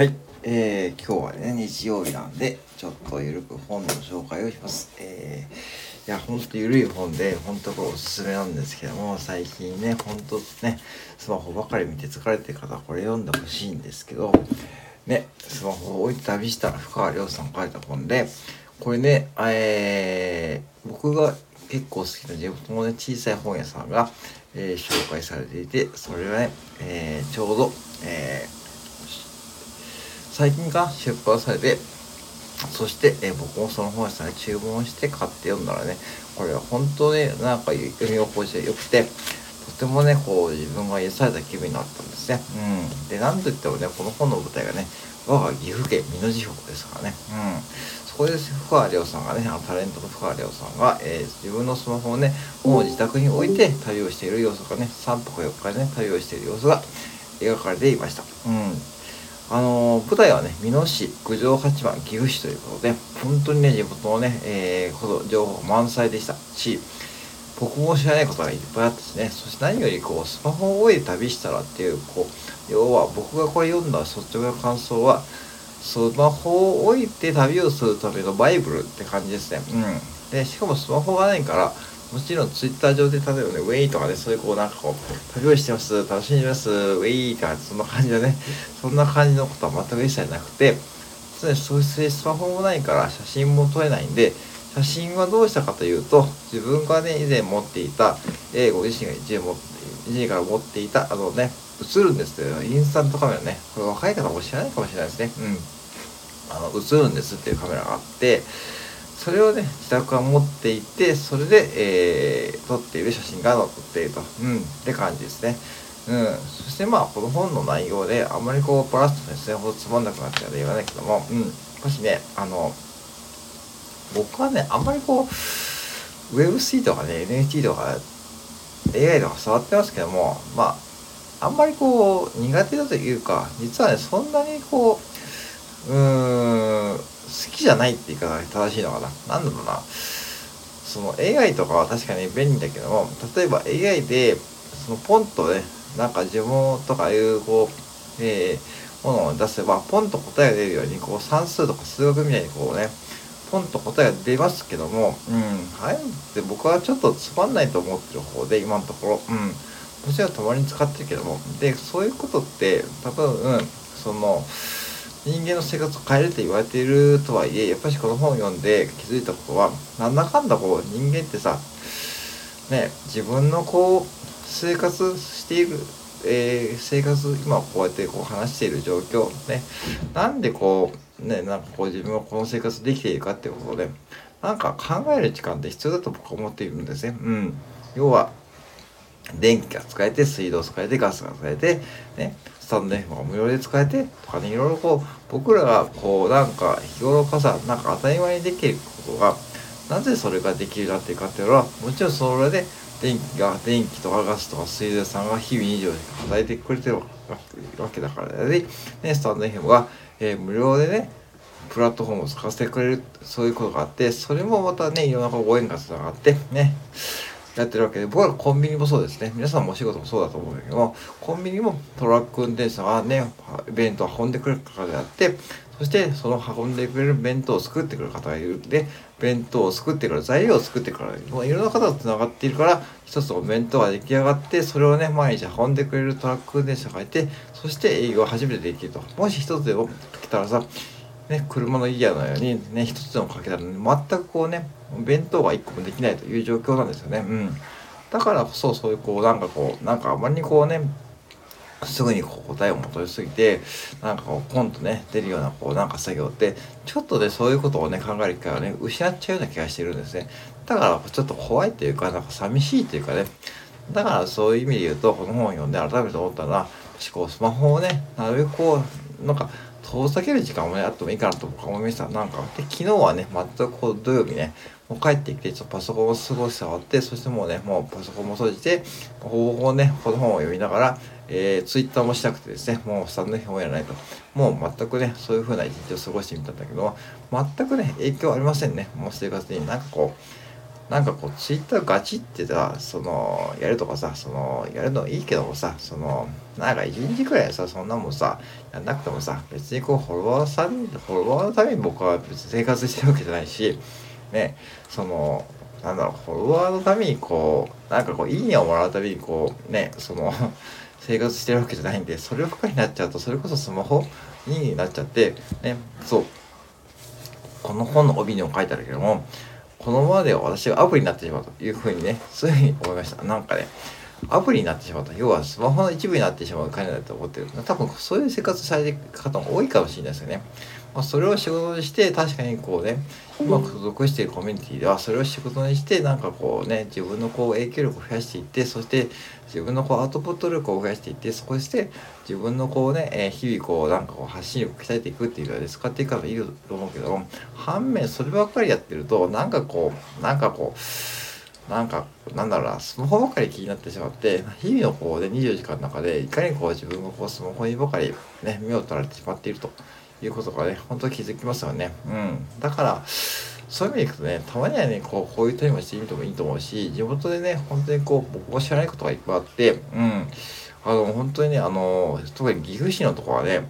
はい、えー、今日はね、日曜日なんで、ちょっとゆるく本の紹介をします。えー、いや、ほんとゆるい本で、ほんとこれおすすめなんですけども、最近ね、ほんとね、スマホばかり見て疲れてる方これ読んでほしいんですけど、ね、スマホを置いて旅したら深川亮さん書いた本で、これね、えー、僕が結構好きな地元のね、小さい本屋さんが、えー、紹介されていて、それはね、えー、ちょうど、えー最近が出版されて、そして、え僕もその本屋さんに注文して買って読んだらね、これは本当になんか読み心地が良くて、とてもね、こう自分が癒された気分になったんですね。うん。で、なんといってもね、この本の舞台がね、我が岐阜県美濃地方ですからね。うん。そこで深川亮さんがね、あのタレントの深川亮さんが、えー、自分のスマホをね、もう自宅に置いて旅をしている様子がね、3泊4日でね、旅をしている様子が描かれていました。うん。あの舞台はね、美濃市九条八番岐阜市ということで、本当にね、地元のね、えー、情報満載でしたし、僕も知らないことがいっぱいあったしね、そして何よりこう、スマホを置いて旅したらっていう、こう、要は僕がこれ読んだ率直な感想は、スマホを置いて旅をするためのバイブルって感じですね。うん。で、しかもスマホがないから、もちろんツイッター上で例えばね、ウェイとかね、そういうこうなんかこう、旅をしてます、楽しんでます、ウェイとか、そんな感じでね、そんな感じのことは全く一切なくて、そういうスマホもないから写真も撮れないんで、写真はどうしたかというと、自分がね、以前持っていた、えー、ご自身が一時持って、一時から持っていた、あのね、映るんですけど、インスタントカメラね、これ若い方も知らないかもしれないですね。うん。あの、映るんですっていうカメラがあって、それをね自宅は持っていてそれで、えー、撮っている写真が載っていると、うん、って感じですね。うん、そしてまあこの本の内容であんまりこうバラすとですねほどつまんなくなっちゃうので言わないけども、うん、もしねあの僕はねあんまりこう Web3 とかね NFT とか AI とか触ってますけどもまああんまりこう苦手だというか実はねそんなにこううーん好きじゃないって言い方が正しいのかな？なんだろうな。その AI とかは確かに便利だけども、例えば AI で、そのポンとね、なんか呪文とかいうこう、えー、ものを出せば、ポンと答えが出るように、こう算数とか数学みたいにこうね、ポンと答えが出ますけども、うん、ああいって僕はちょっとつまんないと思ってる方で、今のところ、うん、もちろんたまに使ってるけども、で、そういうことって、多分、うん、その、人間の生活を変えるって言われているとはいえやっぱりこの本を読んで気づいたことはなんだかんだこう人間ってさね自分のこう生活している、えー、生活今こうやってこう話している状況ねなんでこうねなんかこう自分はこの生活できているかっていうことでなんか考える時間って必要だと僕は思っているんですね。うん、要は電気が使えて水道使えてガスが使えてねスタンド F が無料で使えてとかね、いろいろこう、僕らがこう、なんか日頃かさ、なんか当たり前にできることが、なぜそれができるようになっているかっていうのは、もちろんそれで電気が、電気とかガスとか水道さんが日々24時間働いてくれてるわけだからね。ね、スタンド FM が、えー、無料でね、プラットフォームを使わせてくれる、そういうことがあって、それもまたね、いろんなご縁がつながって、ね、やってるわけで、僕はコンビニもそうですね。皆さんもお仕事もそうだと思うんだけども、コンビニもトラック運転手さんがね、弁当運んでくれる方であって、そしてその運んでくれる弁当を作ってくれる方がいるんで、弁当を作ってくれる、材料を作ってくれる、もういろんな方と繋がっているから、一つの弁当が出来上がって、それをね、毎日運んでくれるトラック運転手さんがいて、そして営業を初めてできると。もし一つでも来たらさ、ね、車のギアのようにね、一つでもかけたら、ね、全くこうね、弁当が一個もできないという状況なんですよね。うん。だからこそ、そういうこう、なんかこう、なんかあまりにこうね、すぐにこう答えを求めすぎて、なんかこう、ポンとね、出るような、こう、なんか作業って、ちょっとね、そういうことをね、考える機会をね、失っちゃうような気がしてるんですね。だから、ちょっと怖いというか、なんか寂しいというかね、だからそういう意味で言うと、この本を読んで改めて思ったのは、こう、スマホをね、なるべくこう、なんか、遠ざける時間もね、あってもいいかなと僕は思いました。なんか、で、昨日はね、全くこう、土曜日ね、もう帰ってきて、ちょっとパソコンを少し触って、そしてもうね、もうパソコンも閉じて、ほぼね、この本を読みながら、えー、ツイッターもしたくてですね、もうスタンド FM をやらないと。もう全くね、そういう風な一日を過ごしてみたんだけど、全くね、影響ありませんね。もう生活になんかこう、なんかこうツイッターガチってさそのやるとかさそのやるのいいけどもさそのなんか1日くらいさそんなもんさやんなくてもさ別にこうフォロワーさんフォロワーのために僕は別に生活してるわけじゃないしねそのなんだろうフォロワーのためにこうなんかこういいねをもらうためにこうねその生活してるわけじゃないんでそればっかりになっちゃうとそれこそスマホになっちゃってねそう。この本の帯にも書いてあるけどもこのままでは私がアプリになってしまうというふうにね、そういうふうに思いました。なんかね、アプリになってしまった。要はスマホの一部になってしまう感じだと思ってる。多分そういう生活されてる方も多いかもしれないですよね。まあ、それを仕事にして確かにこうねうまく属しているコミュニティではそれを仕事にしてなんかこうね自分のこう影響力を増やしていってそして自分のこうアウトプット力を増やしていってそこして自分のこうね、えー、日々こうなんかこう発信力を鍛えていくっていうので使っていくからいいと思うけど反面そればっかりやってるとなんかこうなんかこうなんか、なんだろうな、スマホばかり気になってしまって、日々のこうで、ね、24時間の中で、いかにこう自分がこうスマホにばかりね、目を取られてしまっていると。いうことがね、本当に気づきますよね。うん。だから、そういう意味でいくとね、たまにはね、こう、こういうタイムしてみてもいいと思うし、地元でね、本当にこう、僕も知らないことがいっぱいあって、うん。あの、本当にね、あの、特に岐阜市のとこはね、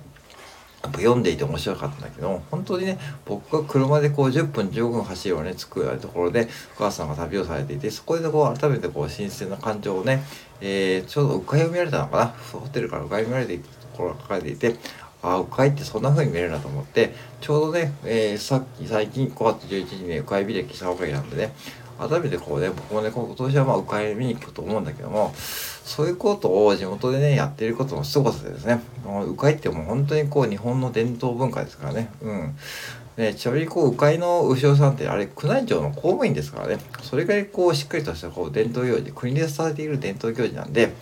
やっぱ読んでいて面白かったんだけど、本当にね、僕が車でこう10分15分走るようね、着くようなところで、お母さんが旅をされていて、そこでこう改めてこう新鮮な感情をね、えー、ちょうど迂回を見られたのかな、ホテルから迂回見られているところが書かれていて、ああ、鵜飼ってそんな風に見えるなと思って、ちょうどね、えー、さっき最近5月11日にね、鵜飼履歴したわけなんでね、改めてこうね、僕もね、今年はまあ鵜飼見に行くと思うんだけども、そういうことを地元でね、やっていることの凄さでですね、鵜飼ってもう本当にこう日本の伝統文化ですからね、うん。ね、ちなみにこう、鵜飼の牛尾さんってあれ、宮内庁の公務員ですからね、それぐらいこう、しっかりとしたこう、伝統行事、国でされている伝統行事なんで、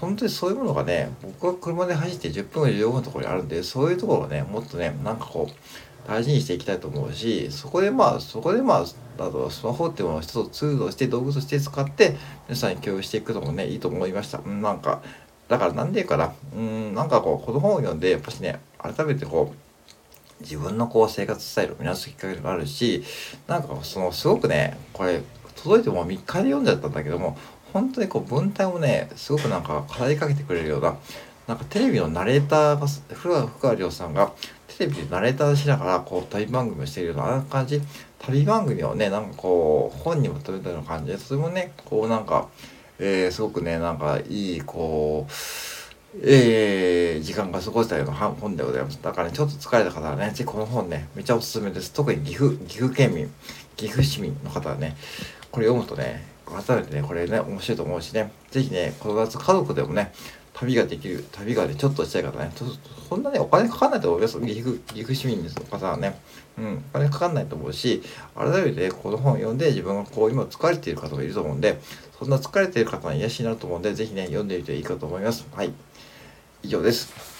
本当にそういうものがね、僕は車で走って10分15分のところにあるんで、そういうところをね、もっとね、なんかこう、大事にしていきたいと思うし、そこでまあ、そこでまあ、あとスマホっていうものを一つツールとして道具として使って、皆さんに共有していくのもね、いいと思いました。うん、なんか、だからなんで言うかな、うん、なんかこう、この本を読んで、やっぱしね、改めてこう、自分のこう生活スタイルを見直すきっかけになるし、なんかそのすごくね、これ届いても3日で読んじゃったんだけども、本当にこう文体をねすごくなんか語りかけてくれるようななんかテレビのナレーターが古川亮さんがテレビでナレーターしながらこう旅番組をしているような感じ旅番組をねなんかこう本にまとめたような感じでそれもねこうなんか、えー、すごくねなんかいいこうえー、時間が過ごしたような本でございます。だからね、ちょっと疲れた方はね、ぜひこの本ね、めちゃおすすめです。特に岐阜、岐阜県民、岐阜市民の方はね、これ読むとね、改めてね、これね、面白いと思うしね、ぜひね、この夏家族でもね、旅ができる、旅がね、ちょっとしたい方ね、そんなね、お金かかんないと思います。岐阜、岐阜市民の方はね、うん、お金かかんないと思うし、改めて、この本を読んで自分がこう、今疲れている方もいると思うんで、そんな疲れている方の癒しになると思うんで、ぜひね、読んでみていいかと思います。はい。以上です。